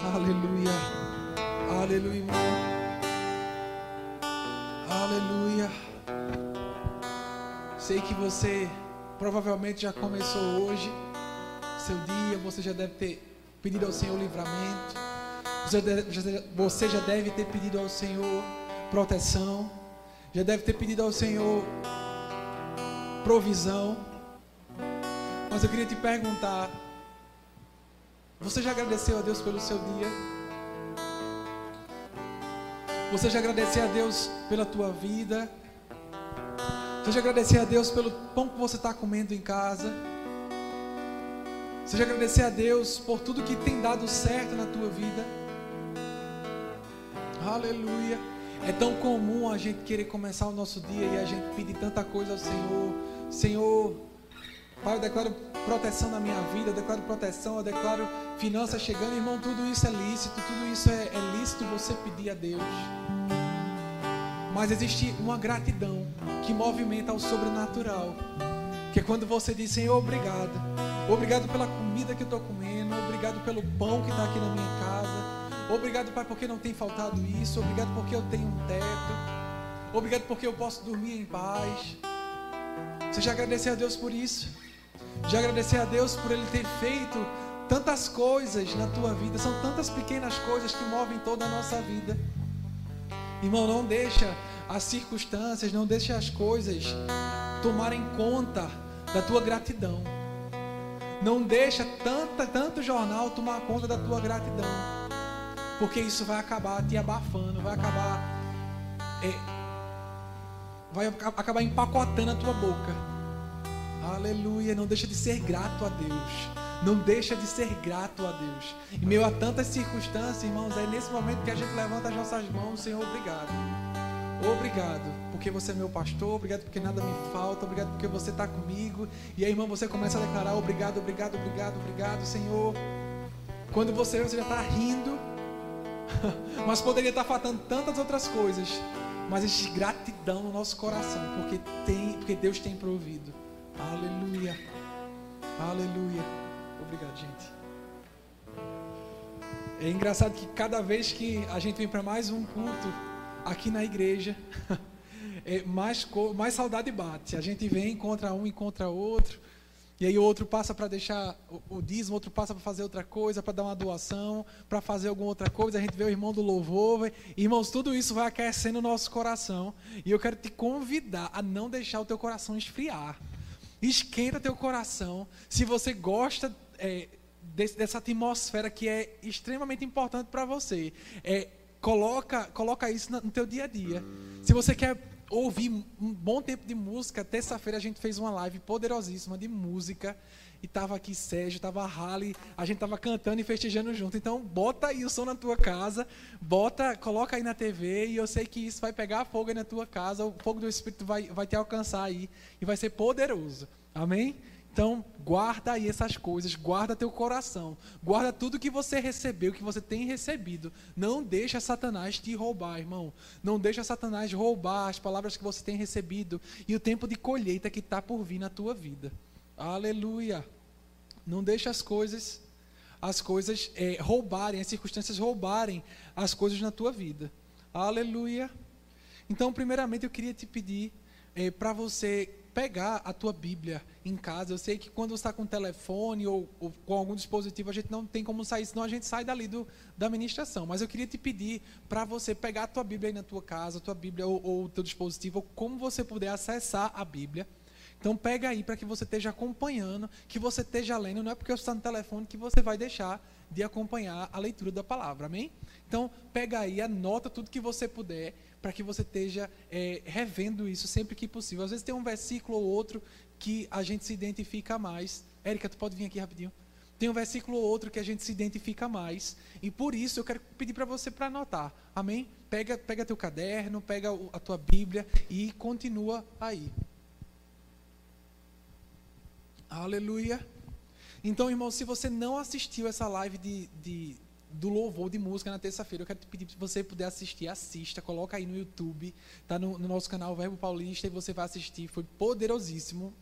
Aleluia. Aleluia. Aleluia. Sei que você provavelmente já começou hoje seu dia, você já deve ter pedido ao Senhor livramento. Você, já deve ter pedido ao Senhor proteção. Já deve ter pedido ao Senhor provisão. Mas eu queria te perguntar: você já agradeceu a Deus pelo seu dia? Você já agradeceu a Deus pela tua vida? Você já agradeceu a Deus pelo pão que você está comendo em casa? Você já agradeceu a Deus por tudo que tem dado certo na tua vida? Aleluia. É tão comum a gente querer começar o nosso dia e a gente pedir tanta coisa ao Senhor. Senhor, Pai, eu declaro proteção na minha vida, eu declaro proteção, eu declaro finanças chegando. Irmão, tudo isso é lícito, tudo isso é, é lícito você pedir a Deus. Mas existe uma gratidão que movimenta o sobrenatural. Que é quando você diz, Senhor, obrigado. Obrigado pela comida que eu estou comendo. Obrigado pelo pão que está aqui na minha casa. Obrigado, Pai, porque não tem faltado isso. Obrigado porque eu tenho um teto. Obrigado porque eu posso dormir em paz. Você já agradeceu a Deus por isso? Já agradecer a Deus por Ele ter feito tantas coisas na tua vida. São tantas pequenas coisas que movem toda a nossa vida. Irmão, não deixa as circunstâncias, não deixa as coisas tomarem conta da tua gratidão. Não deixa tanta, tanto jornal tomar conta da tua gratidão. Porque isso vai acabar te abafando, vai acabar. É, vai acabar empacotando a tua boca. Aleluia. Não deixa de ser grato a Deus. Não deixa de ser grato a Deus. Em meio a tantas circunstâncias, irmãos, é nesse momento que a gente levanta as nossas mãos, Senhor, obrigado. Obrigado, porque você é meu pastor, obrigado porque nada me falta, obrigado porque você está comigo. E aí, irmão, você começa a declarar: obrigado, obrigado, obrigado, obrigado, Senhor. Quando você, você já está rindo, mas poderia estar faltando tantas outras coisas. Mas existe gratidão no nosso coração, porque, tem, porque Deus tem provido. Aleluia. Aleluia. Obrigado, gente. É engraçado que cada vez que a gente vem para mais um culto aqui na igreja, é mais, mais saudade bate. A gente vem, encontra um, encontra outro. E aí outro passa para deixar o, o dízimo, outro passa para fazer outra coisa, para dar uma doação, para fazer alguma outra coisa. A gente vê o irmão do louvor. Irmãos, tudo isso vai aquecendo o nosso coração. E eu quero te convidar a não deixar o teu coração esfriar. Esquenta teu coração. Se você gosta é, desse, dessa atmosfera que é extremamente importante para você, é, coloca, coloca isso no teu dia a dia. Se você quer ouvir um bom tempo de música, terça-feira a gente fez uma live poderosíssima de música. E tava aqui Sérgio, tava Rally, a gente tava cantando e festejando junto. Então, bota aí o som na tua casa, bota, coloca aí na TV e eu sei que isso vai pegar fogo aí na tua casa, o fogo do Espírito vai, vai te alcançar aí e vai ser poderoso. Amém? Então, guarda aí essas coisas, guarda teu coração, guarda tudo que você recebeu, que você tem recebido. Não deixa Satanás te roubar, irmão. Não deixa Satanás roubar as palavras que você tem recebido e o tempo de colheita que está por vir na tua vida. Aleluia. Não deixa as coisas, as coisas é, roubarem, as circunstâncias roubarem as coisas na tua vida. Aleluia. Então, primeiramente, eu queria te pedir é, para você pegar a tua Bíblia em casa. Eu sei que quando você está com o telefone ou, ou, com algum dispositivo, a gente não tem como sair, senão a gente sai dali do, da ministração. Mas eu queria te pedir para você pegar a tua Bíblia aí na tua casa, a tua Bíblia ou o teu dispositivo, ou como você puder acessar a Bíblia. Então pega aí para que você esteja acompanhando, que você esteja lendo. Não é porque você está no telefone que você vai deixar de acompanhar a leitura da palavra, amém? Então pega aí, anota tudo que você puder para que você esteja é, revendo isso sempre que possível. Às vezes tem um versículo ou outro que a gente se identifica mais. Érica, tu pode vir aqui rapidinho. Tem um versículo ou outro que a gente se identifica mais. E por isso eu quero pedir para você para anotar. Amém? Pega, pega teu caderno, pega a tua Bíblia e continua aí. Aleluia. Então, irmão, se você não assistiu essa live de, de do louvor de música na terça-feira, eu quero te pedir se você puder assistir, assista, coloca aí no YouTube, tá no, no, nosso canal Verbo Paulista e você vai assistir, foi poderosíssimo.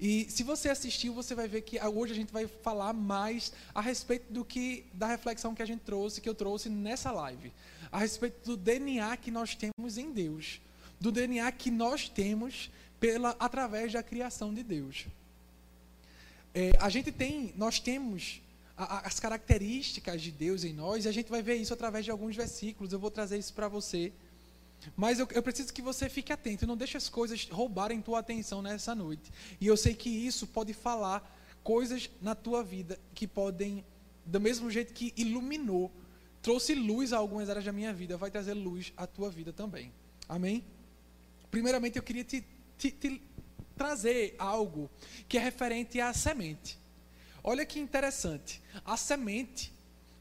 E se você assistiu, você vai ver que hoje a gente vai falar mais a respeito do que da reflexão que a gente trouxe, que eu trouxe nessa live, a respeito do DNA que nós temos em Deus, do DNA que nós temos pela através da criação de Deus. É, a gente tem, nós temos a, a, as características de Deus em nós e a gente vai ver isso através de alguns versículos. Eu vou trazer isso para você. Mas eu, eu, preciso que você fique atento, não deixe as coisas roubarem tua atenção nessa noite. E eu sei que isso pode falar coisas na tua vida que podem, do mesmo jeito que iluminou, trouxe luz a algumas áreas da minha vida, vai trazer luz à tua vida também. Amém? Primeiramente, eu queria te, te, te trazer algo que é referente à semente. Olha que interessante. A semente,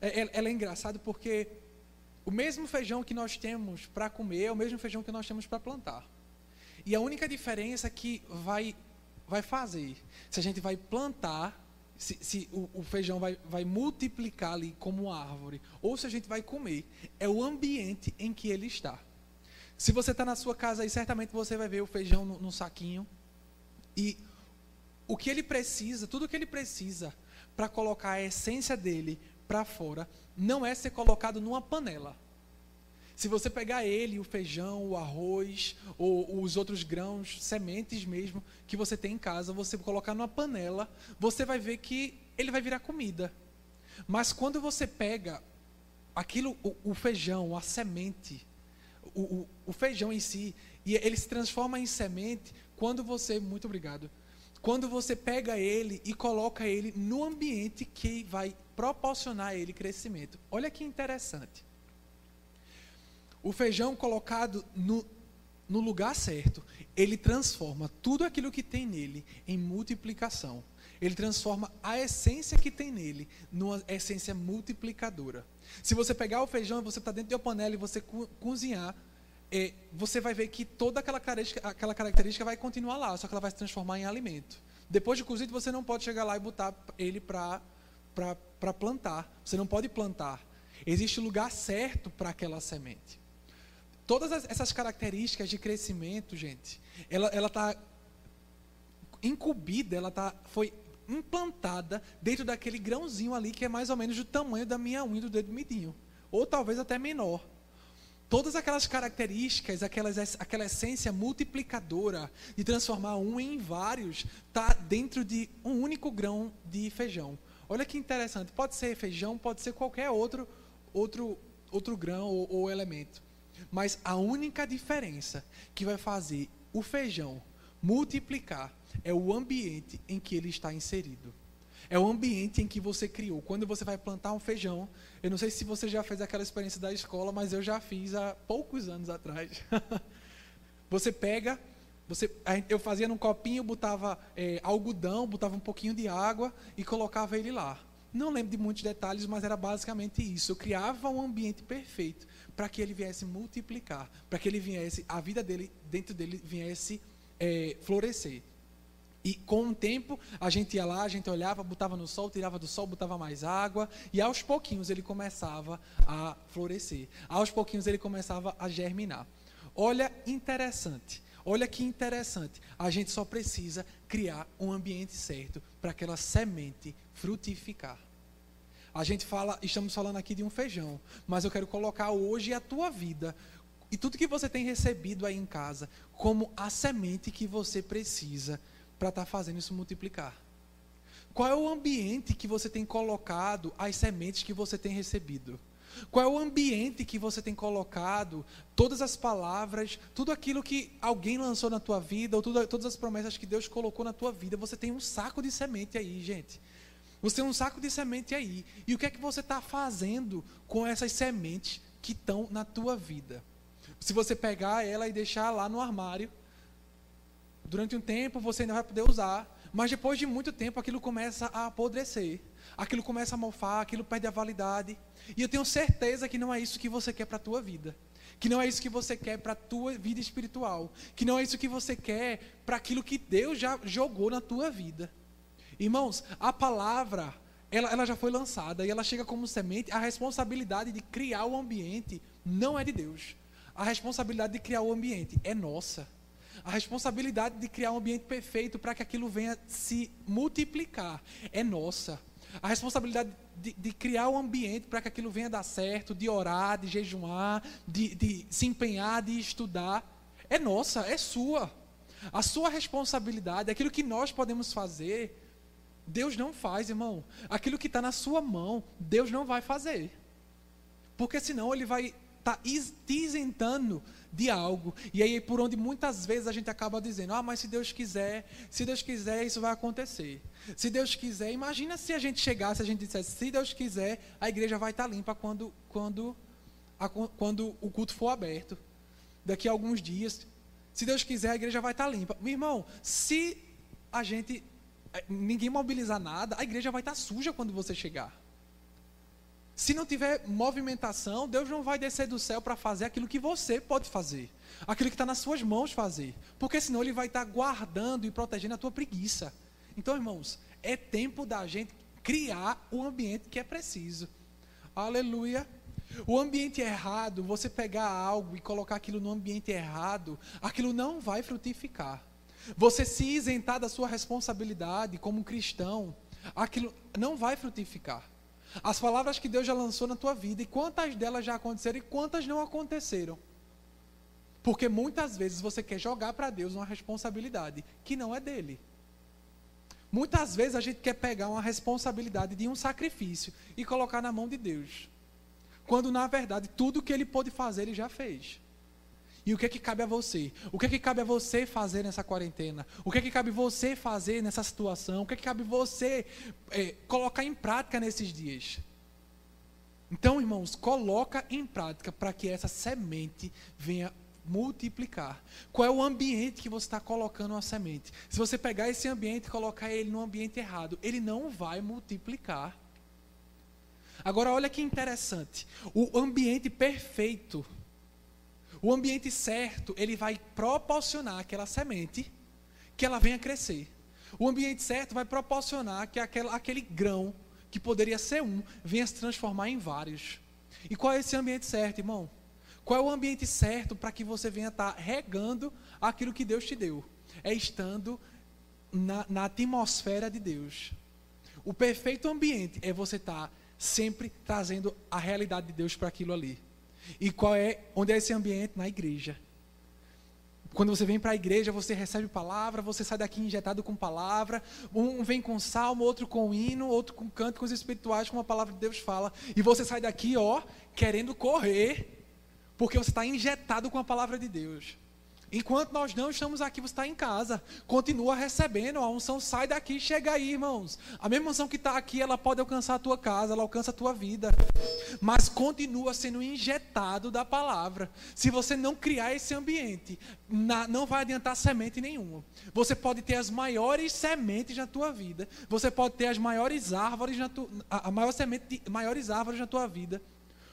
é, é, ela é engraçada porque o mesmo feijão que nós temos para comer é o mesmo feijão que nós temos para plantar. E a única diferença que vai, vai fazer, se a gente vai plantar, se, se o, o, feijão vai, vai multiplicar ali como árvore, ou se a gente vai comer, é o ambiente em que ele está. Se você está na sua casa aí, certamente você vai ver o feijão no, no saquinho. E o que ele precisa, tudo o que ele precisa para colocar a essência dele para fora, não é ser colocado numa panela. Se você pegar ele, o feijão, o arroz, ou os outros grãos, sementes mesmo, que você tem em casa, você colocar numa panela, você vai ver que ele vai virar comida. Mas quando você pega aquilo, o, o feijão, a semente, o, o, o feijão em si, e ele se transforma em semente quando você, muito obrigado, quando você pega ele e coloca ele no ambiente que vai proporcionar a ele crescimento. Olha que interessante. O feijão colocado no, no lugar certo, ele transforma tudo aquilo que tem nele em multiplicação. Ele transforma a essência que tem nele numa essência multiplicadora. Se você pegar o feijão você está dentro de uma panela e você co cozinhar, é, você vai ver que toda aquela característica, aquela característica vai continuar lá, só que ela vai se transformar em alimento. Depois de cozido, você não pode chegar lá e botar ele para plantar. Você não pode plantar. Existe lugar certo para aquela semente. Todas essas características de crescimento, gente, ela ela está incubida, ela tá foi implantada dentro daquele grãozinho ali que é mais ou menos do tamanho da minha unha do dedo midinho, ou talvez até menor. Todas aquelas características, aquelas, aquela essência multiplicadora de transformar um em vários, está dentro de um único grão de feijão. Olha que interessante. Pode ser feijão, pode ser qualquer outro, outro, outro grão ou, ou elemento. Mas a única diferença que vai fazer o feijão multiplicar é o ambiente em que ele está inserido. É o ambiente em que você criou. Quando você vai plantar um feijão, eu não sei se você já fez aquela experiência da escola, mas eu já fiz há poucos anos atrás. você pega você, eu fazia num copinho, botava é, algodão, botava um pouquinho de água e colocava ele lá. Não lembro de muitos detalhes, mas era basicamente isso. Eu criava um ambiente perfeito para que ele viesse multiplicar, para que ele viesse, a vida dele, dentro dele, viesse é, florescer. E com o tempo, a gente ia lá, a gente olhava, botava no sol, tirava do sol, botava mais água, e aos pouquinhos ele começava a florescer. Aos pouquinhos ele começava a germinar. Olha, interessante. Olha que interessante. A gente só precisa criar um ambiente certo para aquela semente frutificar. A gente fala, estamos falando aqui de um feijão, mas eu quero colocar hoje a tua vida e tudo que você tem recebido aí em casa como a semente que você precisa para estar tá fazendo isso multiplicar. Qual é o ambiente que você tem colocado as sementes que você tem recebido? Qual é o ambiente que você tem colocado todas as palavras, tudo aquilo que alguém lançou na tua vida, ou tudo, todas as promessas que Deus colocou na tua vida? Você tem um saco de semente aí, gente. Você tem um saco de semente aí. E o que é que você está fazendo com essas sementes que estão na tua vida? Se você pegar ela e deixar lá no armário, durante um tempo você ainda vai poder usar, mas depois de muito tempo aquilo começa a apodrecer, aquilo começa a mofar, aquilo perde a validade. E eu tenho certeza que não é isso que você quer para a tua vida. Que não é isso que você quer para a tua vida espiritual. Que não é isso que você quer para aquilo que Deus já jogou na tua vida. Irmãos, a palavra, ela, ela já foi lançada e ela chega como semente. A responsabilidade de criar o ambiente não é de Deus. A responsabilidade de criar o ambiente é nossa. A responsabilidade de criar um ambiente perfeito para que aquilo venha se multiplicar é nossa. A responsabilidade de, de criar um ambiente para que aquilo venha dar certo, de orar, de jejuar, de, de se empenhar, de estudar, é nossa, é sua. A sua responsabilidade, aquilo que nós podemos fazer, Deus não faz, irmão. Aquilo que está na sua mão, Deus não vai fazer. Porque senão ele vai estar tá te isentando de algo. E aí por onde muitas vezes a gente acaba dizendo: "Ah, mas se Deus quiser, se Deus quiser, isso vai acontecer". Se Deus quiser, imagina se a gente chegasse, a gente dissesse: "Se Deus quiser, a igreja vai estar limpa quando quando a, quando o culto for aberto". Daqui a alguns dias, se Deus quiser, a igreja vai estar limpa. Meu irmão, se a gente eh, ninguém mobilizar nada, a igreja vai estar suja quando você chegar. Se não tiver movimentação, Deus não vai descer do céu para fazer aquilo que você pode fazer, aquilo que está nas suas mãos fazer, porque senão Ele vai estar guardando e protegendo a tua preguiça. Então, irmãos, é tempo da gente criar o ambiente que é preciso. Aleluia. O ambiente errado, você pegar algo e colocar aquilo no ambiente errado, aquilo não vai frutificar. Você se isentar da sua responsabilidade como cristão, aquilo não vai frutificar. As palavras que Deus já lançou na tua vida, e quantas delas já aconteceram e quantas não aconteceram. Porque muitas vezes você quer jogar para Deus uma responsabilidade que não é dele. Muitas vezes a gente quer pegar uma responsabilidade de um sacrifício e colocar na mão de Deus. Quando na verdade tudo que ele pôde fazer ele já fez. E o que é que cabe a você? O que é que cabe a você fazer nessa quarentena? O que é que cabe você fazer nessa situação? O que é que cabe você é, colocar em prática nesses dias? Então, irmãos, coloca em prática para que essa semente venha multiplicar. Qual é o ambiente que você está colocando a semente? Se você pegar esse ambiente e colocar ele no ambiente errado, ele não vai multiplicar. Agora, olha que interessante. O ambiente perfeito o ambiente certo, ele vai proporcionar aquela semente que ela venha crescer. O ambiente certo vai proporcionar que aquele grão, que poderia ser um, venha se transformar em vários. E qual é esse ambiente certo, irmão? Qual é o ambiente certo para que você venha estar tá regando aquilo que Deus te deu? É estando na, na atmosfera de Deus. O perfeito ambiente é você estar tá sempre trazendo a realidade de Deus para aquilo ali. E qual é, onde é esse ambiente? Na igreja. Quando você vem para a igreja, você recebe palavra, você sai daqui injetado com palavra. Um vem com salmo, outro com hino, outro com cânticos espirituais, como a palavra de Deus fala. E você sai daqui, ó, querendo correr, porque você está injetado com a palavra de Deus. Enquanto nós não estamos aqui, você está em casa. Continua recebendo. A unção sai daqui, chega aí, irmãos. A mesma unção que está aqui, ela pode alcançar a tua casa, ela alcança a tua vida. Mas continua sendo injetado da palavra. Se você não criar esse ambiente, não vai adiantar semente nenhuma. Você pode ter as maiores sementes na tua vida. Você pode ter as maiores árvores na tua, a maior semente maiores árvores na tua vida.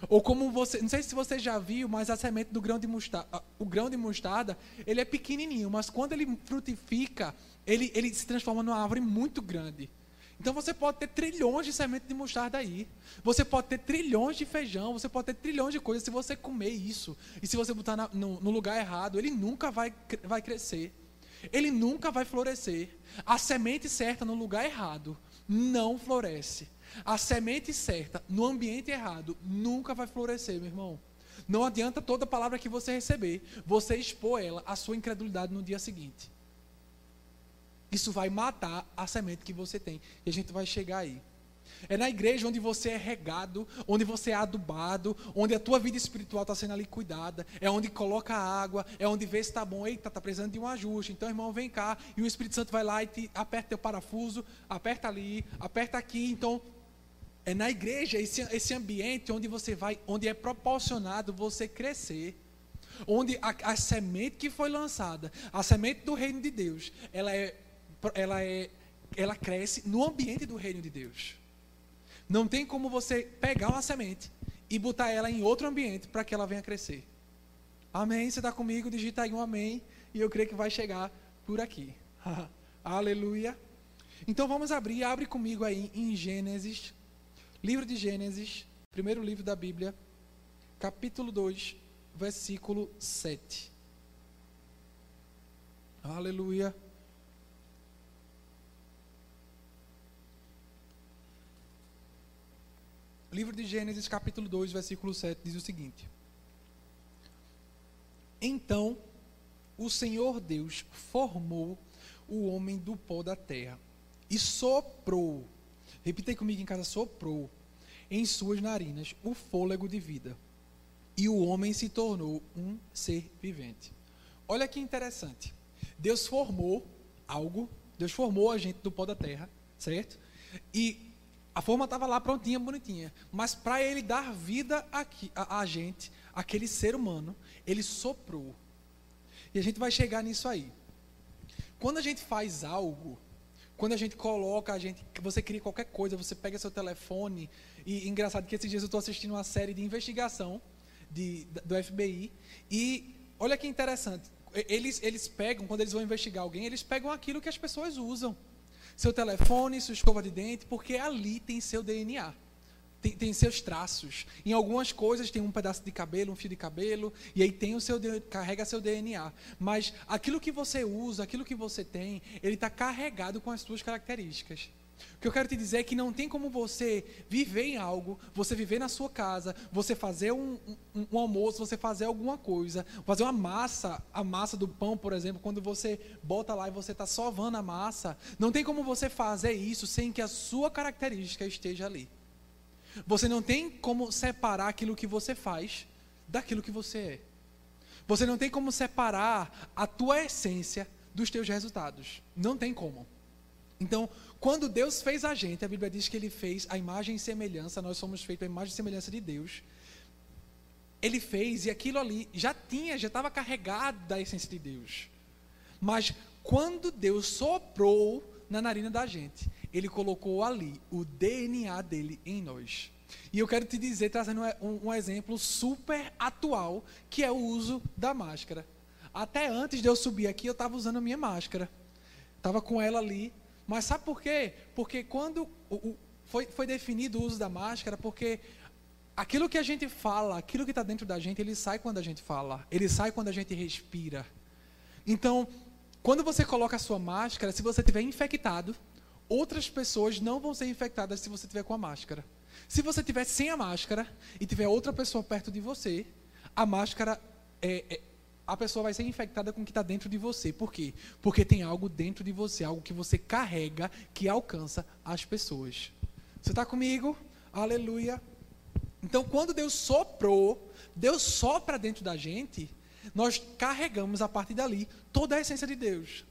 Ou como você, não sei se você já viu, mas a semente do grão de mostarda, o grão de mostarda, ele é pequenininho, mas quando ele frutifica, ele, ele se transforma numa árvore muito grande. Então você pode ter trilhões de sementes de mostarda aí. Você pode ter trilhões de feijão, você pode ter trilhões de coisas. Se você comer isso, e se você botar na, no, no lugar errado, ele nunca vai, vai crescer. Ele nunca vai florescer. A semente certa no lugar errado não floresce. A semente certa, no ambiente errado, nunca vai florescer, meu irmão. Não adianta toda palavra que você receber, você expor ela à sua incredulidade no dia seguinte. Isso vai matar a semente que você tem. E a gente vai chegar aí. É na igreja onde você é regado, onde você é adubado, onde a tua vida espiritual está sendo ali cuidada, é onde coloca água, é onde vê se está bom, eita, está precisando de um ajuste. Então, irmão, vem cá, e o Espírito Santo vai lá e te aperta teu parafuso, aperta ali, aperta aqui. Então, é na igreja esse, esse ambiente onde você vai, onde é proporcionado você crescer. Onde a, a semente que foi lançada, a semente do reino de Deus, ela é, ela é, ela cresce no ambiente do reino de Deus. Não tem como você pegar uma semente e botar ela em outro ambiente para que ela venha crescer. Amém? Você está comigo? Digita aí um amém e eu creio que vai chegar por aqui. Aleluia. Então vamos abrir, abre comigo aí em Gênesis Livro de Gênesis, primeiro livro da Bíblia, capítulo 2, versículo 7. Aleluia. Livro de Gênesis, capítulo 2, versículo 7, diz o seguinte: Então o Senhor Deus formou o homem do pó da terra e soprou, repita comigo em casa: soprou em suas narinas o fôlego de vida. E o homem se tornou um ser vivente. Olha que interessante. Deus formou algo, Deus formou a gente do pó da terra, certo? E a forma estava lá prontinha, bonitinha. Mas para ele dar vida aqui, a, a gente, aquele ser humano, ele soprou. E a gente vai chegar nisso aí. Quando a gente faz algo, quando a gente coloca, a gente, você cria qualquer coisa, você pega seu telefone, e engraçado que esses dias eu estou assistindo uma série de investigação de, do FBI, e olha que interessante, eles, eles pegam, quando eles vão investigar alguém, eles pegam aquilo que as pessoas usam seu telefone, sua escova de dente, porque ali tem seu DNA. Tem, tem, seus traços. Em algumas coisas tem um pedaço de cabelo, um fio de cabelo, e aí tem o seu carrega seu DNA. Mas aquilo que você usa, aquilo que você tem, ele está carregado com as suas características. O que eu quero te dizer é que não tem como você viver em algo, você viver na sua casa, você fazer um, um, um, almoço, você fazer alguma coisa, fazer uma massa, a massa do pão, por exemplo, quando você bota lá e você está sovando a massa, não tem como você fazer isso sem que a sua característica esteja ali. Você não tem como separar aquilo que você faz daquilo que você é. Você não tem como separar a tua essência dos teus resultados. Não tem como. Então, quando Deus fez a gente, a Bíblia diz que ele fez a imagem e semelhança, nós somos feitos a imagem e semelhança de Deus. Ele fez e aquilo ali já tinha, já estava carregado da essência de Deus. Mas quando Deus soprou na narina da gente, ele colocou ali o DNA dele em nós. E eu quero te dizer, trazendo um, um exemplo super atual, que é o uso da máscara. Até antes de eu subir aqui, eu estava usando a minha máscara. Estava com ela ali mas sabe por quê? Porque quando o, o, foi, foi definido o uso da máscara, porque aquilo que a gente fala, aquilo que está dentro da gente, ele sai quando a gente fala, ele sai quando a gente respira. Então, quando você coloca a sua máscara, se você estiver infectado, outras pessoas não vão ser infectadas se você estiver com a máscara. Se você estiver sem a máscara e tiver outra pessoa perto de você, a máscara é, é, a pessoa vai ser infectada com o que está dentro de você. Por quê? Porque tem algo dentro de você, algo que você carrega que alcança as pessoas. Você está comigo? Aleluia. Então, quando Deus soprou, Deus sopra dentro da gente, nós carregamos a partir dali toda a essência de Deus.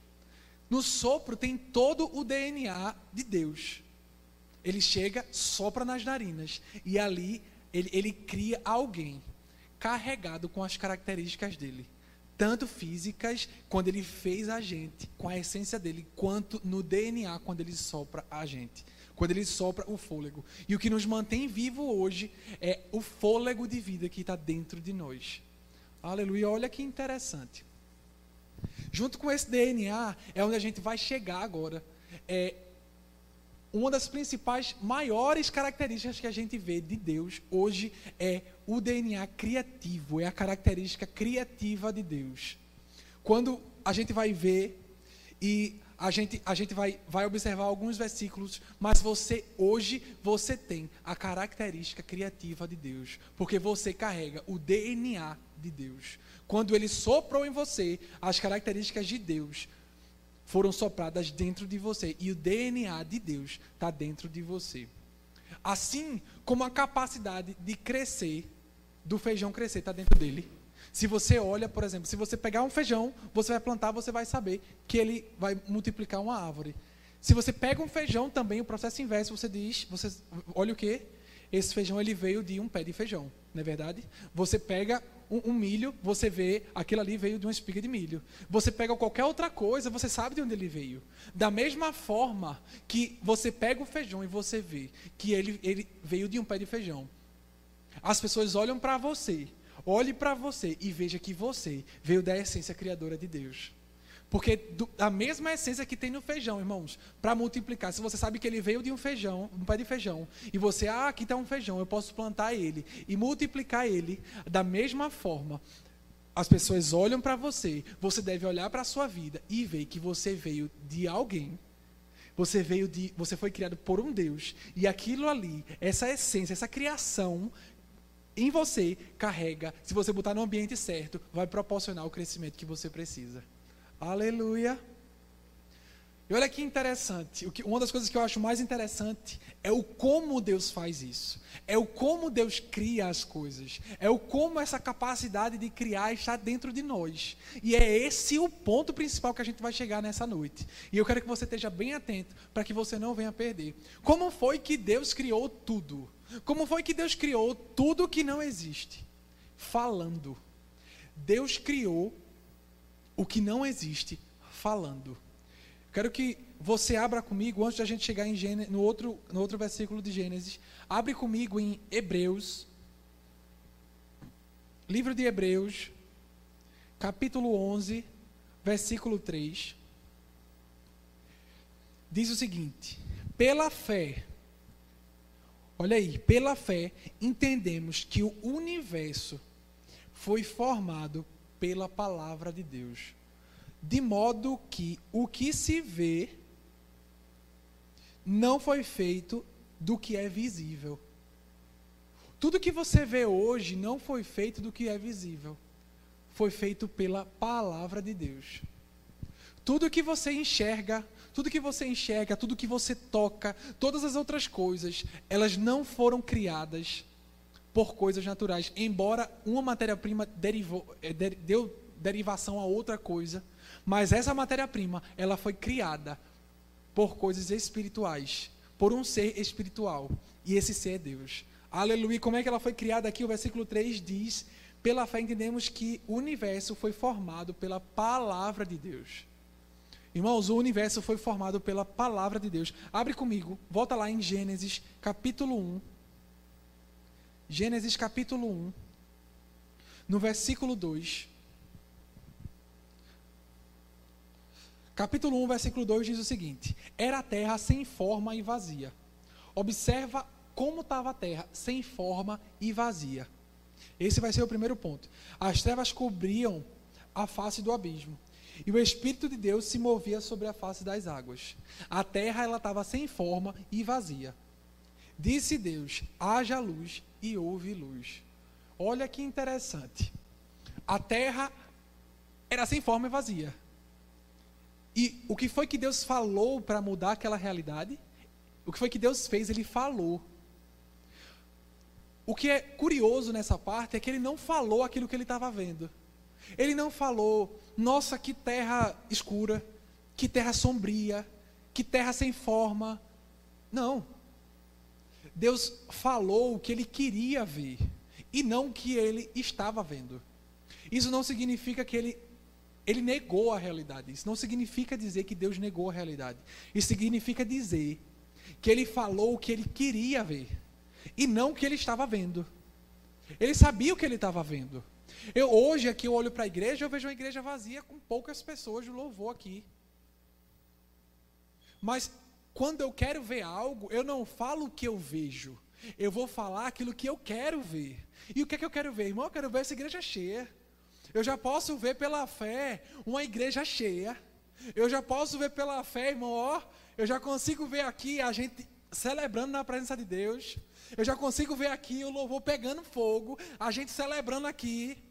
No sopro tem todo o DNA de Deus. Ele chega, sopra nas narinas, e ali ele, ele cria alguém carregado com as características dele tanto físicas, quando ele fez a gente, com a essência dele, quanto no DNA, quando ele sopra a gente. Quando ele sopra o fôlego. E o que nos mantém vivo hoje é o fôlego de vida que está dentro de nós. Aleluia. Olha que interessante. Junto com esse DNA é onde a gente vai chegar agora. É, uma das principais, maiores características que a gente vê de Deus hoje é o DNA criativo, é a característica criativa de Deus. Quando a gente vai ver e a gente, a gente vai, vai observar alguns versículos, mas você, hoje, você tem a característica criativa de Deus, porque você carrega o DNA de Deus. Quando ele soprou em você as características de Deus, foram sopradas dentro de você. E o DNA de Deus está dentro de você. Assim como a capacidade de crescer, do feijão crescer, está dentro dele. Se você olha, por exemplo, se você pegar um feijão, você vai plantar, você vai saber que ele vai multiplicar uma árvore. Se você pega um feijão também, o processo inverso, você diz, você olha o que? Esse feijão ele veio de um pé de feijão, não é verdade? Você pega um, um, milho, você vê, aquilo ali veio de uma espiga de milho. Você pega qualquer outra coisa, você sabe de onde ele veio. Da mesma forma que você pega o feijão e você vê que ele, ele veio de um pé de feijão. As pessoas olham para você, olhe para você e veja que você veio da essência criadora de Deus. Porque do, a mesma essência que tem no feijão, irmãos, para multiplicar. Se você sabe que ele veio de um feijão, um pé de feijão, e você, ah, aqui está um feijão, eu posso plantar ele e multiplicar ele da mesma forma. as pessoas olham para você, você deve olhar para a sua vida e ver que você veio de alguém. Você veio de, você foi criado por um Deus e aquilo ali, essa essência, essa criação em você carrega, se você botar no ambiente certo, vai proporcionar o crescimento que você precisa. Aleluia. E olha que interessante, uma das coisas que eu acho mais interessante é o como Deus faz isso. É o como Deus cria as coisas. É o como essa capacidade de criar está dentro de nós. E é esse o ponto principal que a gente vai chegar nessa noite. E eu quero que você esteja bem atento para que você não venha perder. Como foi que Deus criou tudo? Como foi que Deus criou tudo que não existe? Falando. Deus criou o que não existe falando. Quero que você abra comigo, antes da gente chegar em Gênesis, no, outro, no outro versículo de Gênesis, abre comigo em Hebreus, livro de Hebreus, capítulo 11, versículo 3. Diz o seguinte: Pela fé, olha aí, pela fé, entendemos que o universo foi formado pela palavra de Deus de modo que o que se vê não foi feito do que é visível. Tudo que você vê hoje não foi feito do que é visível. Foi feito pela palavra de Deus. Tudo que você enxerga, tudo que você enxerga, tudo que você toca, todas as outras coisas, elas não foram criadas por coisas naturais. Embora uma matéria-prima eh, deu derivação a outra coisa, mas essa matéria-prima, ela foi criada por coisas espirituais, por um ser espiritual. E esse ser é Deus. Aleluia. Como é que ela foi criada aqui? O versículo 3 diz: Pela fé entendemos que o universo foi formado pela palavra de Deus. Irmãos, o universo foi formado pela palavra de Deus. Abre comigo, volta lá em Gênesis capítulo 1. Gênesis capítulo 1, no versículo 2. Capítulo 1, versículo 2 diz o seguinte: Era a terra sem forma e vazia. Observa como estava a terra, sem forma e vazia. Esse vai ser o primeiro ponto. As trevas cobriam a face do abismo. E o Espírito de Deus se movia sobre a face das águas. A terra ela estava sem forma e vazia. Disse Deus: haja luz e houve luz. Olha que interessante. A terra era sem forma e vazia. E o que foi que Deus falou para mudar aquela realidade? O que foi que Deus fez? Ele falou. O que é curioso nessa parte é que ele não falou aquilo que ele estava vendo. Ele não falou, nossa, que terra escura, que terra sombria, que terra sem forma. Não. Deus falou o que ele queria ver e não o que ele estava vendo. Isso não significa que ele ele negou a realidade. Isso não significa dizer que Deus negou a realidade. Isso significa dizer que ele falou o que ele queria ver e não o que ele estava vendo. Ele sabia o que ele estava vendo. Eu hoje aqui eu olho para a igreja, eu vejo uma igreja vazia com poucas pessoas de louvor aqui. Mas quando eu quero ver algo, eu não falo o que eu vejo. Eu vou falar aquilo que eu quero ver. E o que é que eu quero ver, irmão? Eu quero ver essa igreja cheia. Eu já posso ver pela fé uma igreja cheia. Eu já posso ver pela fé, irmão, ó, eu já consigo ver aqui a gente celebrando na presença de Deus. Eu já consigo ver aqui o louvor pegando fogo, a gente celebrando aqui.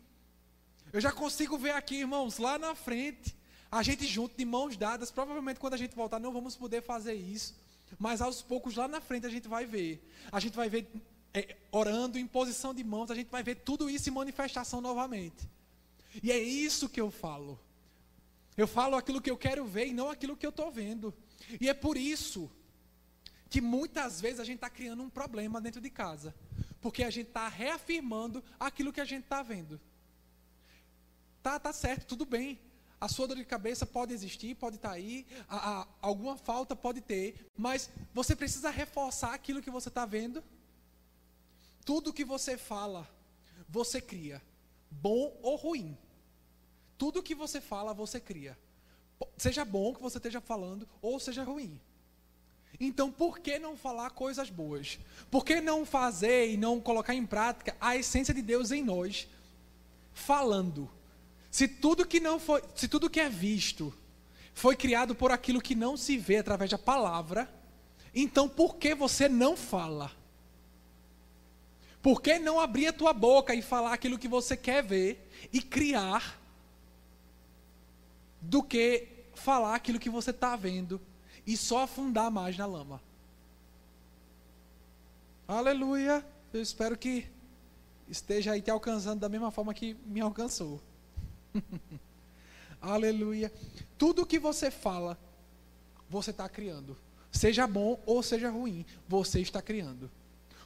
Eu já consigo ver aqui, irmãos, lá na frente, a gente junto de mãos dadas. Provavelmente quando a gente voltar não vamos poder fazer isso, mas aos poucos lá na frente a gente vai ver. A gente vai ver é, orando em posição de mãos, a gente vai ver tudo isso em manifestação novamente. E é isso que eu falo. Eu falo aquilo que eu quero ver e não aquilo que eu estou vendo. E é por isso que muitas vezes a gente está criando um problema dentro de casa. Porque a gente está reafirmando aquilo que a gente está vendo. Tá, tá certo, tudo bem. A sua dor de cabeça pode existir, pode estar tá aí, a, a, alguma falta pode ter, mas você precisa reforçar aquilo que você está vendo. Tudo que você fala, você cria bom ou ruim. Tudo que você fala, você cria. Seja bom que você esteja falando, ou seja ruim. Então, por que não falar coisas boas? Por que não fazer e não colocar em prática a essência de Deus em nós, falando? Se tudo que não foi, se tudo que é visto foi criado por aquilo que não se vê através da palavra, então por que você não fala? Por que não abrir a tua boca e falar aquilo que você quer ver e criar do que falar aquilo que você está vendo e só afundar mais na lama? Aleluia! Eu espero que esteja aí te alcançando da mesma forma que me alcançou. Aleluia. Tudo que você fala, você está criando. Seja bom ou seja ruim, você está criando.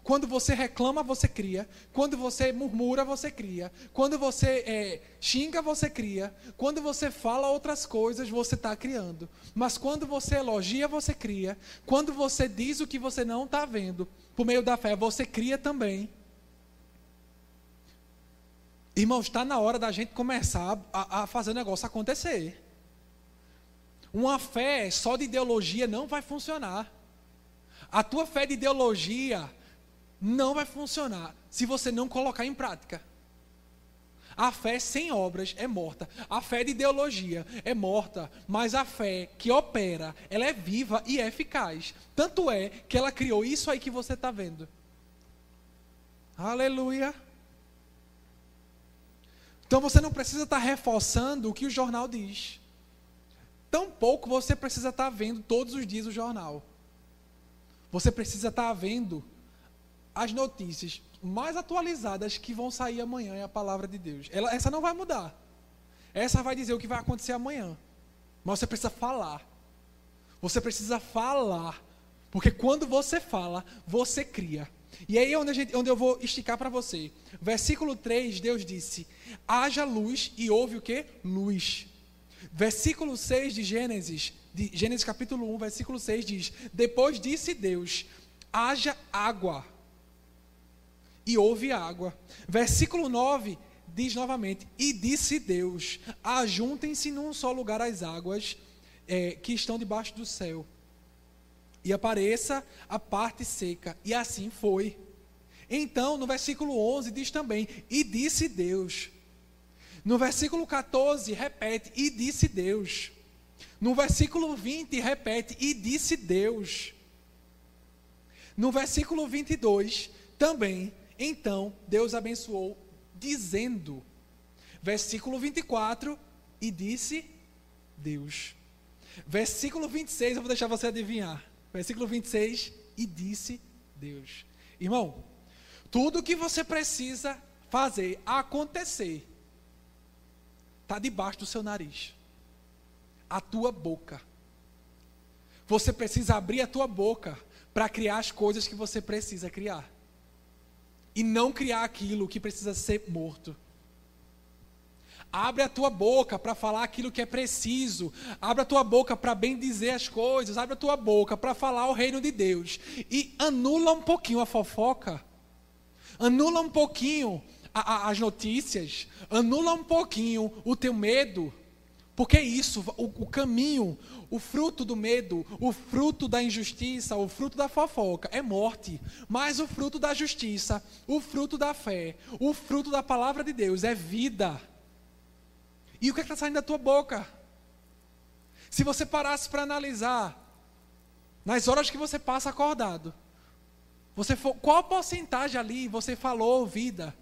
Quando você reclama, você cria. Quando você murmura, você cria. Quando você é, xinga, você cria. Quando você fala outras coisas, você está criando. Mas quando você elogia, você cria. Quando você diz o que você não está vendo, por meio da fé, você cria também. Irmãos, está na hora da gente começar a, a fazer o negócio acontecer. Uma fé só de ideologia não vai funcionar. A tua fé de ideologia não vai funcionar se você não colocar em prática. A fé sem obras é morta. A fé de ideologia é morta, mas a fé que opera, ela é viva e é eficaz. Tanto é que ela criou isso aí que você está vendo. Aleluia. Então você não precisa estar reforçando o que o jornal diz. Tampouco você precisa estar vendo todos os dias o jornal. Você precisa estar vendo as notícias mais atualizadas que vão sair amanhã é a palavra de Deus. Ela, essa não vai mudar. Essa vai dizer o que vai acontecer amanhã. Mas você precisa falar. Você precisa falar. Porque quando você fala, você cria. E aí é onde, gente, onde eu vou esticar para você. Versículo 3, Deus disse: haja luz e houve o que? Luz. Versículo 6 de Gênesis, de Gênesis capítulo 1, versículo 6 diz: Depois disse Deus: haja água. E houve água. Versículo 9 diz novamente: E disse Deus: Ajuntem-se num só lugar as águas é, que estão debaixo do céu e apareça a parte seca. E assim foi. Então, no versículo 11 diz também: E disse Deus. No versículo 14 repete: E disse Deus. No versículo 20 repete: E disse Deus. No versículo 22 também, então Deus abençoou, dizendo. Versículo 24: E disse Deus. Versículo 26, eu vou deixar você adivinhar. Versículo 26, e disse Deus. Irmão, tudo que você precisa fazer acontecer está debaixo do seu nariz. A tua boca. Você precisa abrir a tua boca para criar as coisas que você precisa criar. E não criar aquilo que precisa ser morto. Abre a tua boca para falar aquilo que é preciso. Abre a tua boca para bem dizer as coisas. Abre a tua boca para falar o reino de Deus. E anula um pouquinho a fofoca. Anula um pouquinho a, a, as notícias. Anula um pouquinho o teu medo. Porque é isso, o, o caminho, o fruto do medo, o fruto da injustiça, o fruto da fofoca é morte. Mas o fruto da justiça, o fruto da fé, o fruto da palavra de Deus é vida. E o que é está saindo da tua boca? Se você parasse para analisar, nas horas que você passa acordado, você for, qual porcentagem ali você falou vida?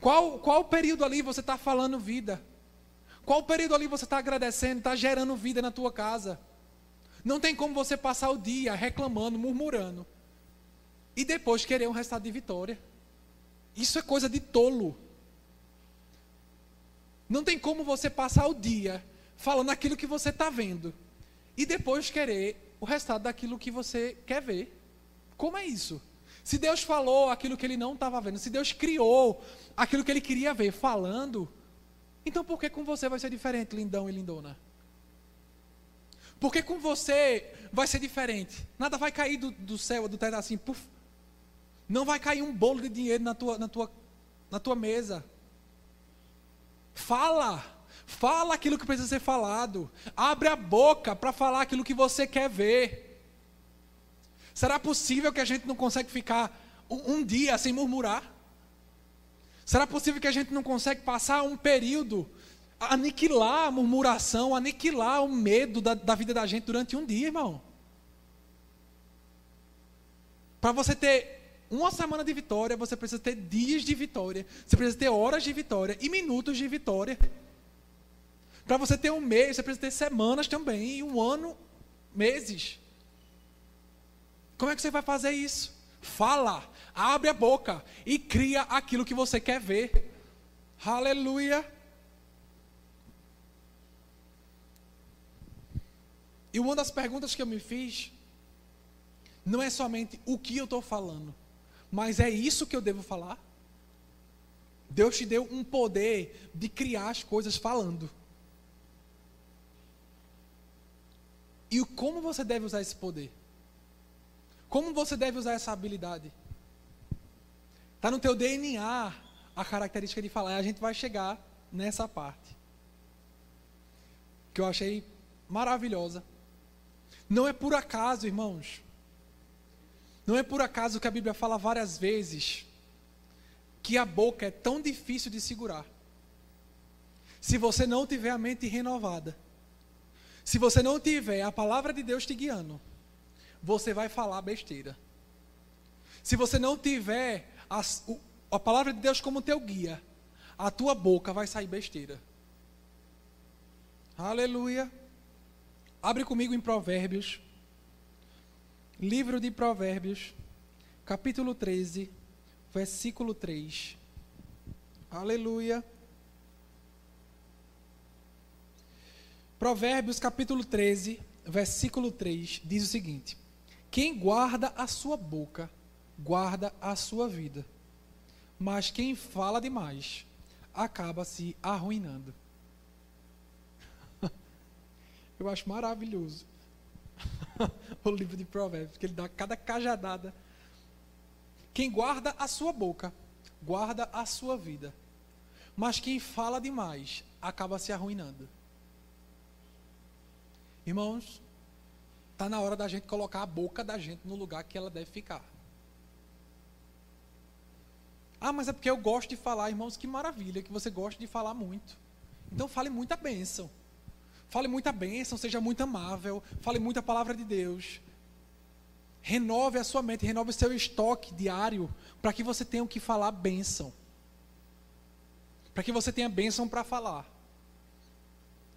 Qual, qual período ali você está falando vida? Qual período ali você está agradecendo, está gerando vida na tua casa? Não tem como você passar o dia reclamando, murmurando, e depois querer um resultado de vitória. Isso é coisa de tolo. Não tem como você passar o dia falando aquilo que você está vendo e depois querer o resultado daquilo que você quer ver. Como é isso? Se Deus falou aquilo que ele não estava vendo, se Deus criou aquilo que ele queria ver falando, então por que com você vai ser diferente, lindão e lindona? Por que com você vai ser diferente? Nada vai cair do, do céu, do teto assim, puf. Não vai cair um bolo de dinheiro na tua, na tua, na tua mesa. Fala. Fala aquilo que precisa ser falado. Abre a boca para falar aquilo que você quer ver. Será possível que a gente não consegue ficar um, um dia sem murmurar? Será possível que a gente não consegue passar um período, aniquilar a murmuração, aniquilar o medo da, da vida da gente durante um dia, irmão? Para você ter uma semana de vitória, você precisa ter dias de vitória, você precisa ter horas de vitória e minutos de vitória. Para você ter um mês, você precisa ter semanas também, e um ano, meses. Como é que você vai fazer isso? Fala, abre a boca e cria aquilo que você quer ver. Aleluia. E uma das perguntas que eu me fiz não é somente o que eu estou falando, mas é isso que eu devo falar. Deus te deu um poder de criar as coisas falando. E como você deve usar esse poder? Como você deve usar essa habilidade? Está no teu DNA a característica de falar. E a gente vai chegar nessa parte. Que eu achei maravilhosa. Não é por acaso, irmãos. Não é por acaso que a Bíblia fala várias vezes que a boca é tão difícil de segurar. Se você não tiver a mente renovada, se você não tiver a palavra de Deus te guiando, você vai falar besteira. Se você não tiver a, a palavra de Deus como teu guia, a tua boca vai sair besteira. Aleluia. Abre comigo em Provérbios. Livro de Provérbios, capítulo 13, versículo 3. Aleluia. Provérbios capítulo 13, versículo 3 diz o seguinte: Quem guarda a sua boca, guarda a sua vida. Mas quem fala demais, acaba se arruinando. Eu acho maravilhoso o livro de Provérbios, que ele dá cada cajadada. Quem guarda a sua boca, guarda a sua vida. Mas quem fala demais, acaba se arruinando. Irmãos, está na hora da gente colocar a boca da gente no lugar que ela deve ficar. Ah, mas é porque eu gosto de falar, irmãos, que maravilha, que você gosta de falar muito. Então fale muita bênção. Fale muita bênção, seja muito amável, fale muita palavra de Deus. Renove a sua mente, renove o seu estoque diário, para que você tenha o que falar bênção. Para que você tenha bênção para falar.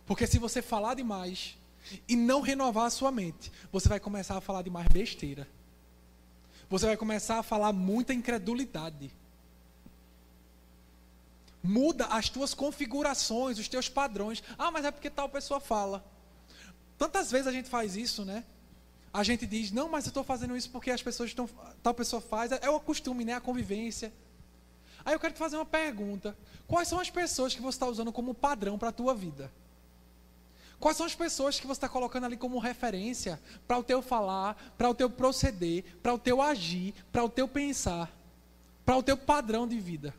Porque se você falar demais, e não renovar a sua mente, você vai começar a falar de mais besteira. Você vai começar a falar muita incredulidade. Muda as tuas configurações, os teus padrões. Ah, mas é porque tal pessoa fala. Tantas vezes a gente faz isso, né? A gente diz, não, mas eu estou fazendo isso porque as pessoas estão. Tal pessoa faz. É o costume, né? A convivência. Aí eu quero te fazer uma pergunta. Quais são as pessoas que você está usando como padrão para a tua vida? Quais são as pessoas que você está colocando ali como referência para o teu falar, para o teu proceder, para o teu agir, para o teu pensar, para o teu padrão de vida?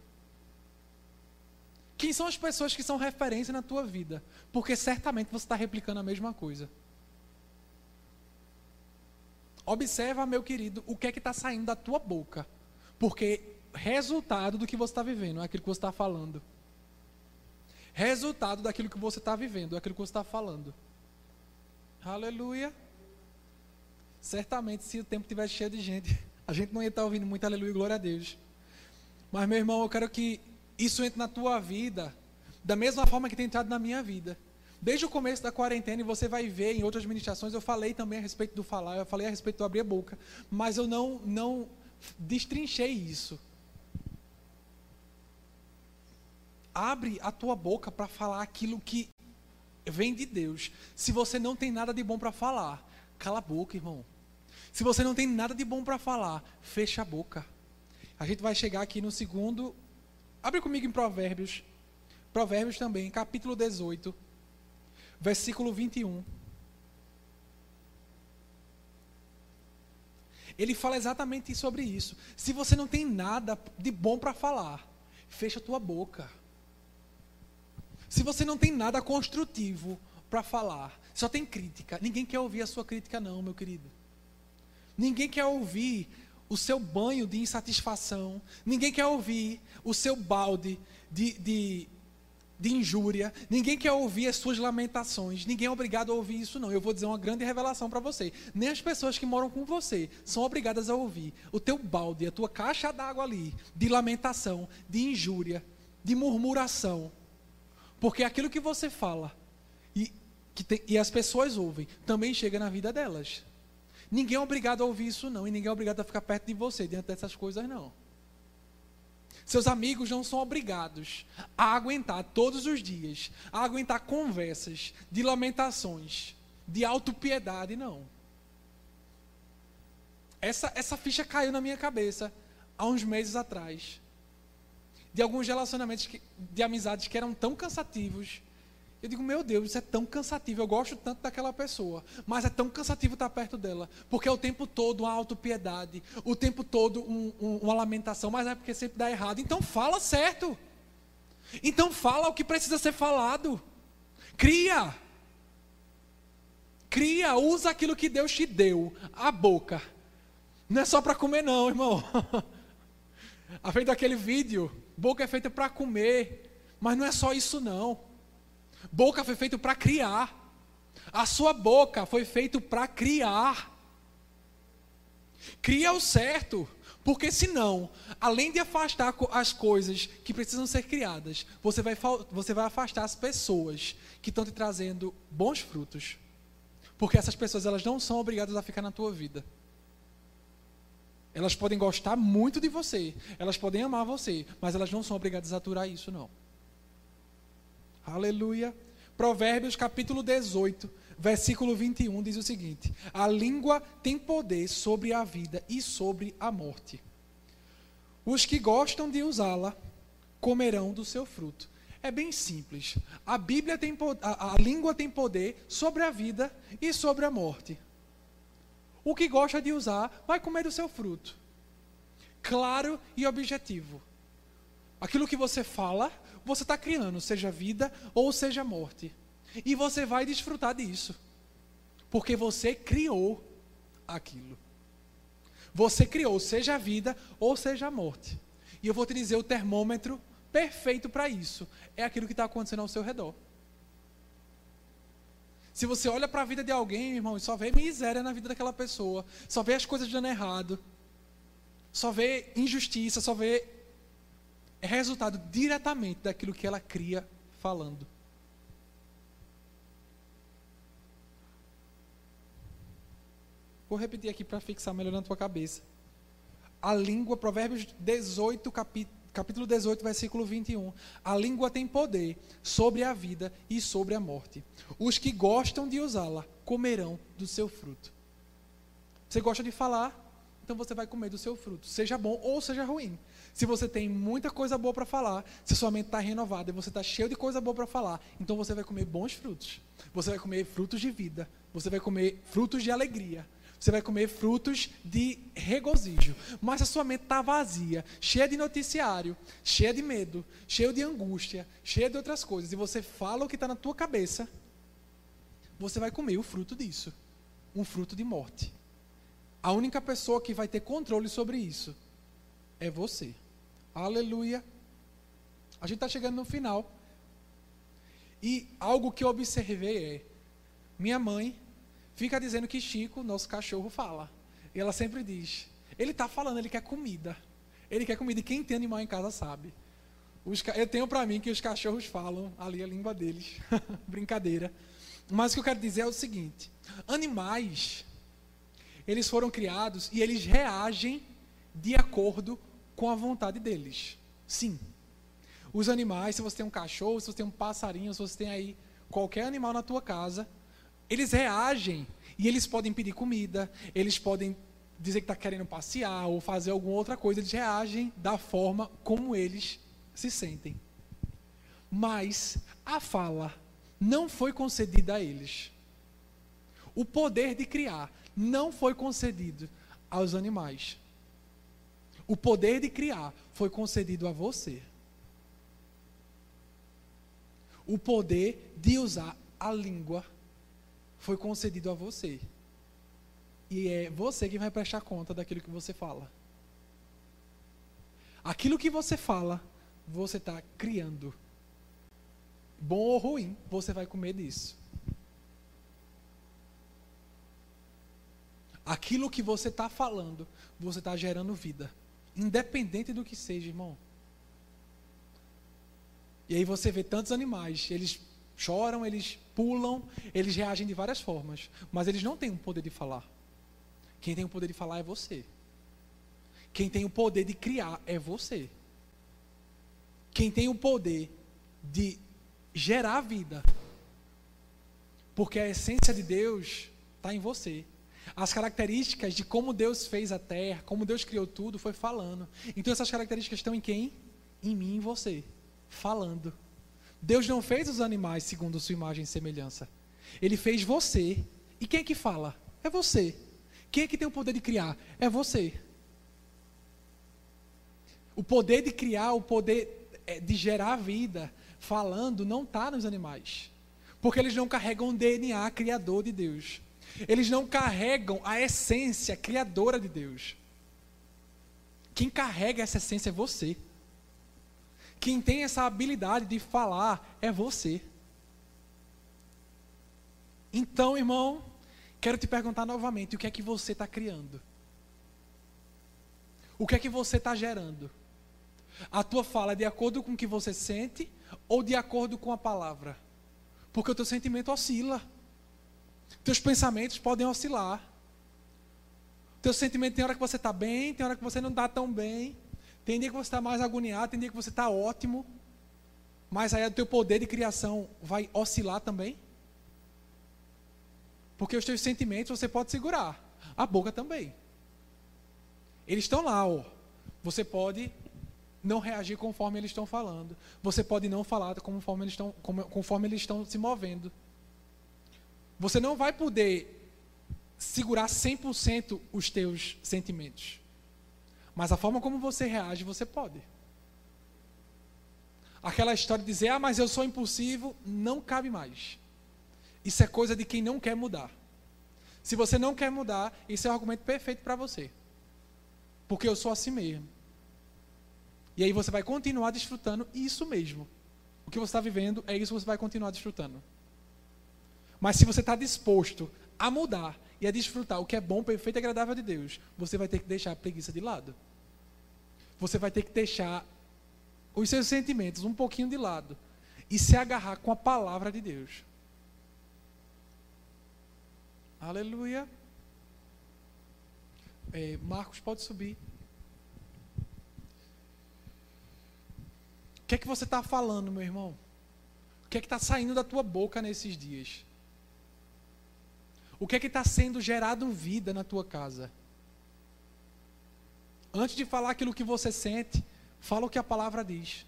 Quem são as pessoas que são referência na tua vida? Porque certamente você está replicando a mesma coisa. Observa, meu querido, o que é que está saindo da tua boca. Porque resultado do que você está vivendo é aquilo que você está falando resultado daquilo que você está vivendo, daquilo que você está falando. Aleluia. Certamente, se o tempo tivesse cheio de gente, a gente não ia estar ouvindo muito aleluia e glória a Deus. Mas, meu irmão, eu quero que isso entre na tua vida, da mesma forma que tem entrado na minha vida. Desde o começo da quarentena, e você vai ver em outras ministrações, eu falei também a respeito do falar, eu falei a respeito do abrir a boca, mas eu não, não destrinchei isso. abre a tua boca para falar aquilo que vem de Deus. Se você não tem nada de bom para falar, cala a boca, irmão. Se você não tem nada de bom para falar, fecha a boca. A gente vai chegar aqui no segundo. Abre comigo em Provérbios. Provérbios também, capítulo 18, versículo 21. Ele fala exatamente sobre isso. Se você não tem nada de bom para falar, fecha tua boca. Se você não tem nada construtivo para falar, só tem crítica. Ninguém quer ouvir a sua crítica, não, meu querido. Ninguém quer ouvir o seu banho de insatisfação, ninguém quer ouvir o seu balde de, de, de injúria, ninguém quer ouvir as suas lamentações, ninguém é obrigado a ouvir isso, não. Eu vou dizer uma grande revelação para você: nem as pessoas que moram com você são obrigadas a ouvir o teu balde, a tua caixa d'água ali, de lamentação, de injúria, de murmuração, porque aquilo que você fala e, que tem, e as pessoas ouvem também chega na vida delas. Ninguém é obrigado a ouvir isso, não. E ninguém é obrigado a ficar perto de você diante dessas coisas, não. Seus amigos não são obrigados a aguentar todos os dias, a aguentar conversas de lamentações, de autopiedade, não. Essa, essa ficha caiu na minha cabeça há uns meses atrás. De alguns relacionamentos que, de amizades que eram tão cansativos eu digo, meu Deus, isso é tão cansativo. Eu gosto tanto daquela pessoa, mas é tão cansativo estar perto dela, porque é o tempo todo uma autopiedade, o tempo todo um, um, uma lamentação, mas é porque sempre dá errado. Então fala certo. Então fala o que precisa ser falado. Cria. Cria, usa aquilo que Deus te deu, a boca. Não é só para comer, não, irmão. A feito aquele vídeo, boca é feita para comer, mas não é só isso, não. Boca foi feito para criar. A sua boca foi feito para criar. Cria o certo, porque senão, além de afastar as coisas que precisam ser criadas, você vai, você vai afastar as pessoas que estão te trazendo bons frutos. Porque essas pessoas elas não são obrigadas a ficar na tua vida. Elas podem gostar muito de você, elas podem amar você, mas elas não são obrigadas a aturar isso, não. Aleluia. Provérbios capítulo 18, versículo 21 diz o seguinte: A língua tem poder sobre a vida e sobre a morte. Os que gostam de usá-la comerão do seu fruto. É bem simples. A Bíblia tem a, a língua tem poder sobre a vida e sobre a morte. O que gosta de usar vai comer do seu fruto. Claro e objetivo. Aquilo que você fala você está criando, seja vida ou seja morte. E você vai desfrutar disso. Porque você criou aquilo. Você criou, seja vida ou seja morte. E eu vou te dizer o termômetro perfeito para isso. É aquilo que está acontecendo ao seu redor. Se você olha para a vida de alguém, irmão, e só vê miséria na vida daquela pessoa, só vê as coisas dando errado, só vê injustiça, só vê é resultado diretamente daquilo que ela cria falando. Vou repetir aqui para fixar melhor na tua cabeça. A língua, Provérbios 18, capítulo 18, versículo 21. A língua tem poder sobre a vida e sobre a morte. Os que gostam de usá-la comerão do seu fruto. Você gosta de falar? Então você vai comer do seu fruto, seja bom ou seja ruim. Se você tem muita coisa boa para falar, se sua mente está renovada e você está cheio de coisa boa para falar, então você vai comer bons frutos. Você vai comer frutos de vida. Você vai comer frutos de alegria. Você vai comer frutos de regozijo. Mas se a sua mente está vazia, cheia de noticiário, cheia de medo, cheia de angústia, cheia de outras coisas, e você fala o que está na tua cabeça, você vai comer o fruto disso. Um fruto de morte. A única pessoa que vai ter controle sobre isso é você. Aleluia. A gente está chegando no final. E algo que eu observei é: minha mãe fica dizendo que Chico, nosso cachorro, fala. E ela sempre diz: ele está falando, ele quer comida. Ele quer comida. E quem tem animal em casa sabe. Os, eu tenho para mim que os cachorros falam ali a língua deles. Brincadeira. Mas o que eu quero dizer é o seguinte: animais, eles foram criados e eles reagem de acordo com a vontade deles. Sim. Os animais, se você tem um cachorro, se você tem um passarinho, se você tem aí qualquer animal na tua casa, eles reagem e eles podem pedir comida, eles podem dizer que está querendo passear ou fazer alguma outra coisa, eles reagem da forma como eles se sentem. Mas a fala não foi concedida a eles. O poder de criar não foi concedido aos animais. O poder de criar foi concedido a você. O poder de usar a língua foi concedido a você. E é você que vai prestar conta daquilo que você fala. Aquilo que você fala, você está criando. Bom ou ruim, você vai comer disso. Aquilo que você está falando, você está gerando vida. Independente do que seja, irmão. E aí você vê tantos animais, eles choram, eles pulam, eles reagem de várias formas, mas eles não têm o poder de falar. Quem tem o poder de falar é você. Quem tem o poder de criar é você. Quem tem o poder de gerar vida, porque a essência de Deus está em você. As características de como Deus fez a terra, como Deus criou tudo, foi falando. Então essas características estão em quem? Em mim e em você. Falando. Deus não fez os animais segundo sua imagem e semelhança. Ele fez você. E quem é que fala? É você. Quem é que tem o poder de criar? É você. O poder de criar, o poder é, de gerar vida, falando, não está nos animais. Porque eles não carregam o DNA criador de Deus. Eles não carregam a essência criadora de Deus. Quem carrega essa essência é você. Quem tem essa habilidade de falar é você. Então, irmão, quero te perguntar novamente: o que é que você está criando? O que é que você está gerando? A tua fala é de acordo com o que você sente ou de acordo com a palavra? Porque o teu sentimento oscila. Teus pensamentos podem oscilar. Teu sentimento tem hora que você está bem, tem hora que você não está tão bem. Tem dia que você está mais agoniado, tem dia que você está ótimo. Mas aí o teu poder de criação vai oscilar também. Porque os teus sentimentos você pode segurar. A boca também. Eles estão lá, ó. Você pode não reagir conforme eles estão falando. Você pode não falar conforme eles estão, conforme eles estão se movendo. Você não vai poder segurar 100% os teus sentimentos. Mas a forma como você reage, você pode. Aquela história de dizer, ah, mas eu sou impulsivo, não cabe mais. Isso é coisa de quem não quer mudar. Se você não quer mudar, isso é o argumento perfeito para você. Porque eu sou assim mesmo. E aí você vai continuar desfrutando isso mesmo. O que você está vivendo é isso que você vai continuar desfrutando. Mas se você está disposto a mudar e a desfrutar o que é bom, perfeito e agradável de Deus, você vai ter que deixar a preguiça de lado. Você vai ter que deixar os seus sentimentos um pouquinho de lado e se agarrar com a palavra de Deus. Aleluia. É, Marcos, pode subir. O que é que você está falando, meu irmão? O que é que está saindo da tua boca nesses dias? O que é que está sendo gerado vida na tua casa? Antes de falar aquilo que você sente, fala o que a palavra diz.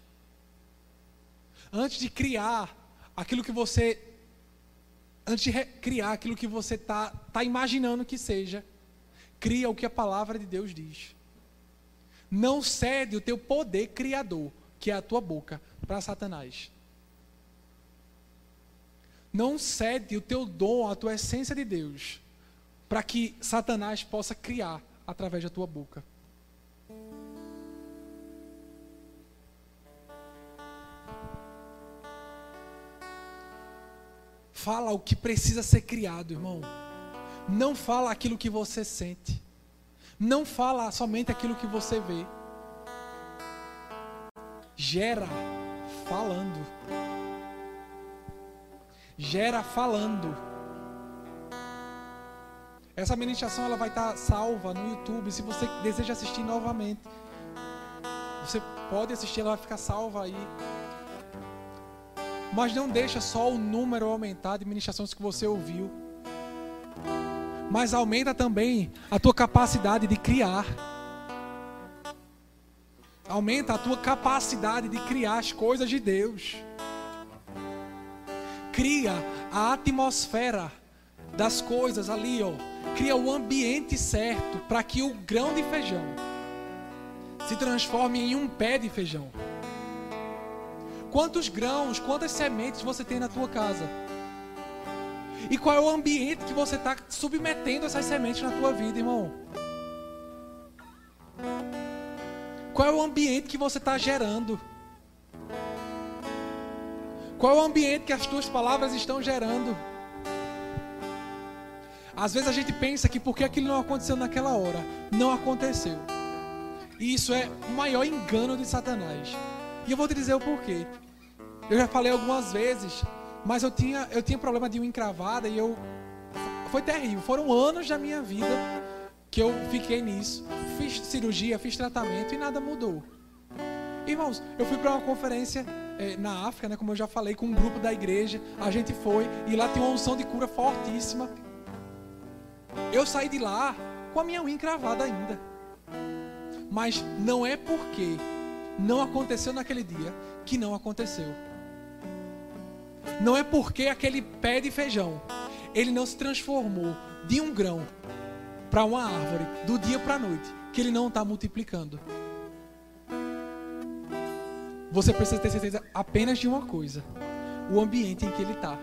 Antes de criar aquilo que você. Antes de criar aquilo que você está tá imaginando que seja, cria o que a palavra de Deus diz. Não cede o teu poder criador que é a tua boca, para Satanás. Não cede o teu dom, a tua essência de Deus, para que Satanás possa criar através da tua boca. Fala o que precisa ser criado, irmão. Não fala aquilo que você sente. Não fala somente aquilo que você vê gera falando. Gera falando. Essa ministração ela vai estar salva no YouTube. Se você deseja assistir novamente, você pode assistir, ela vai ficar salva aí. Mas não deixa só o número aumentar de ministrações que você ouviu. Mas aumenta também a tua capacidade de criar. Aumenta a tua capacidade de criar as coisas de Deus. Cria a atmosfera das coisas ali, ó. Cria o ambiente certo para que o grão de feijão se transforme em um pé de feijão. Quantos grãos, quantas sementes você tem na tua casa? E qual é o ambiente que você está submetendo essas sementes na tua vida, irmão? Qual é o ambiente que você está gerando? Qual é o ambiente que as tuas palavras estão gerando? Às vezes a gente pensa que porque aquilo não aconteceu naquela hora, não aconteceu. E isso é o maior engano de Satanás. E eu vou te dizer o porquê. Eu já falei algumas vezes, mas eu tinha, eu tinha problema de unha encravada e eu. Foi terrível. Foram anos da minha vida que eu fiquei nisso. Fiz cirurgia, fiz tratamento e nada mudou. Irmãos, eu fui para uma conferência é, na África, né, como eu já falei, com um grupo da igreja. A gente foi e lá tem uma unção de cura fortíssima. Eu saí de lá com a minha unha encravada ainda. Mas não é porque não aconteceu naquele dia que não aconteceu. Não é porque aquele pé de feijão ele não se transformou de um grão para uma árvore do dia para a noite que ele não está multiplicando. Você precisa ter certeza apenas de uma coisa: o ambiente em que ele está.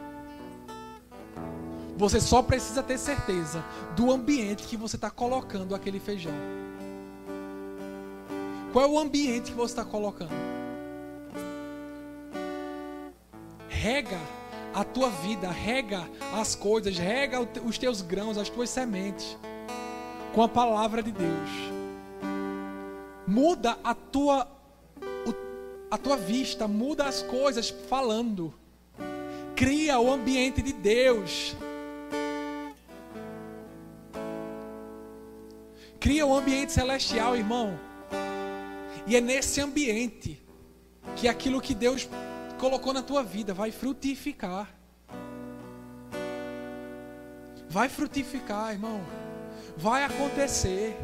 Você só precisa ter certeza do ambiente que você está colocando aquele feijão. Qual é o ambiente que você está colocando? Rega a tua vida, rega as coisas, rega os teus grãos, as tuas sementes com a palavra de Deus. Muda a tua a tua vista, muda as coisas falando. Cria o ambiente de Deus. Cria um ambiente celestial, irmão. E é nesse ambiente que aquilo que Deus colocou na tua vida vai frutificar. Vai frutificar, irmão. Vai acontecer.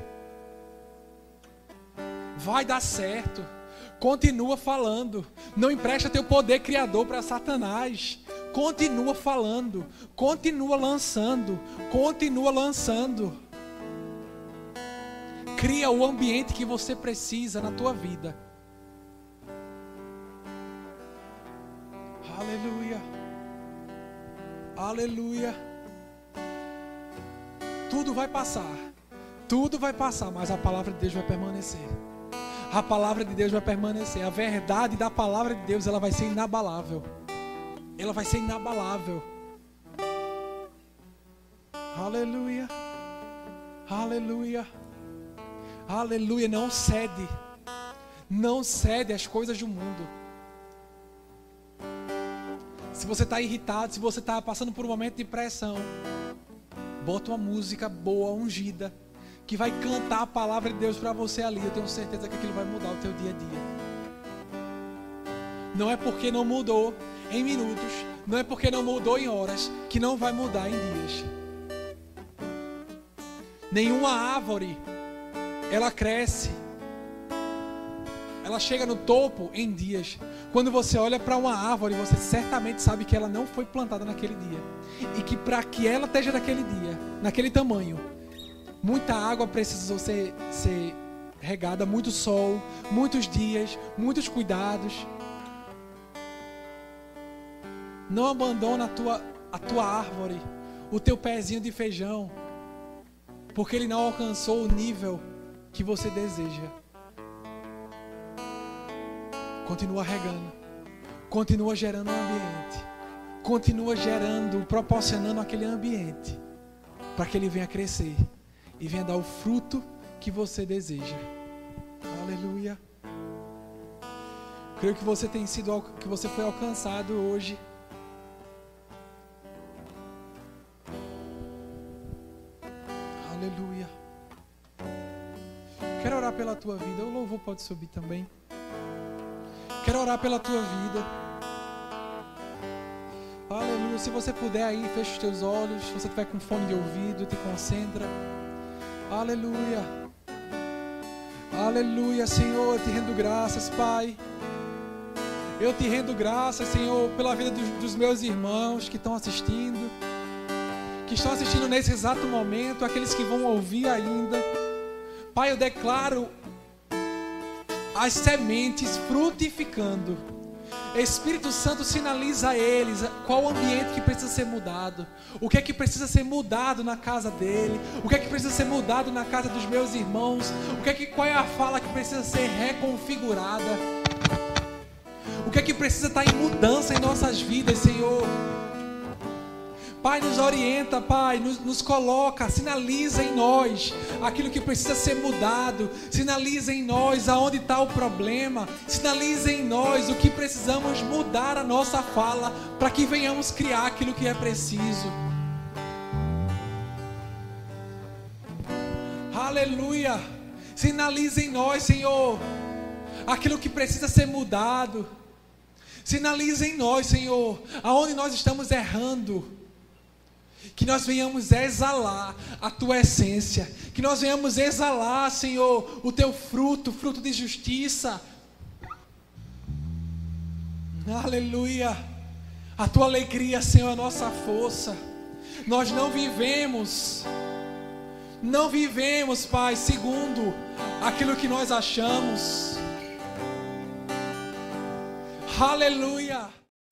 Vai dar certo. Continua falando. Não empresta teu poder criador para Satanás. Continua falando. Continua lançando. Continua lançando. Cria o ambiente que você precisa na tua vida. Aleluia. Aleluia. Tudo vai passar. Tudo vai passar, mas a palavra de Deus vai permanecer. A palavra de Deus vai permanecer. A verdade da palavra de Deus, ela vai ser inabalável. Ela vai ser inabalável. Aleluia. Aleluia. Aleluia, não cede. Não cede às coisas do mundo. Se você está irritado, se você está passando por um momento de pressão, bota uma música boa, ungida, que vai cantar a palavra de Deus para você ali. Eu tenho certeza que aquilo vai mudar o teu dia a dia. Não é porque não mudou em minutos, não é porque não mudou em horas, que não vai mudar em dias. Nenhuma árvore ela cresce. Ela chega no topo em dias. Quando você olha para uma árvore, você certamente sabe que ela não foi plantada naquele dia. E que para que ela esteja naquele dia, naquele tamanho, muita água precisa ser, ser regada, muito sol, muitos dias, muitos cuidados. Não abandona a tua, a tua árvore, o teu pezinho de feijão, porque ele não alcançou o nível que você deseja. Continua regando. Continua gerando um ambiente. Continua gerando, proporcionando aquele ambiente para que ele venha crescer e venha dar o fruto que você deseja. Aleluia. Creio que você tem sido que você foi alcançado hoje. Aleluia. Quero orar pela tua vida. O louvor pode subir também. Quero orar pela tua vida. Aleluia. Se você puder aí, fecha os teus olhos. Se você estiver com fone de ouvido, te concentra. Aleluia. Aleluia, Senhor. Eu te rendo graças, Pai. Eu te rendo graças, Senhor, pela vida dos, dos meus irmãos que estão assistindo. Que estão assistindo nesse exato momento. Aqueles que vão ouvir ainda. Pai, eu declaro as sementes frutificando. Espírito Santo sinaliza a eles qual o ambiente que precisa ser mudado, o que é que precisa ser mudado na casa dele, o que é que precisa ser mudado na casa dos meus irmãos, o que é que qual é a fala que precisa ser reconfigurada, o que é que precisa estar em mudança em nossas vidas, Senhor. Pai, nos orienta, Pai, nos, nos, coloca, sinaliza em nós aquilo que precisa ser mudado, sinaliza em nós aonde está o problema, sinaliza em nós o que precisamos mudar a nossa fala para que venhamos criar aquilo que é preciso. Aleluia! Sinaliza em nós, Senhor, aquilo que precisa ser mudado. Sinaliza em nós, Senhor, aonde nós estamos errando que nós venhamos exalar a tua essência, que nós venhamos exalar, Senhor, o teu fruto, fruto de justiça. Aleluia. A tua alegria, Senhor, é a nossa força. Nós não vivemos, não vivemos, Pai, segundo aquilo que nós achamos. Aleluia.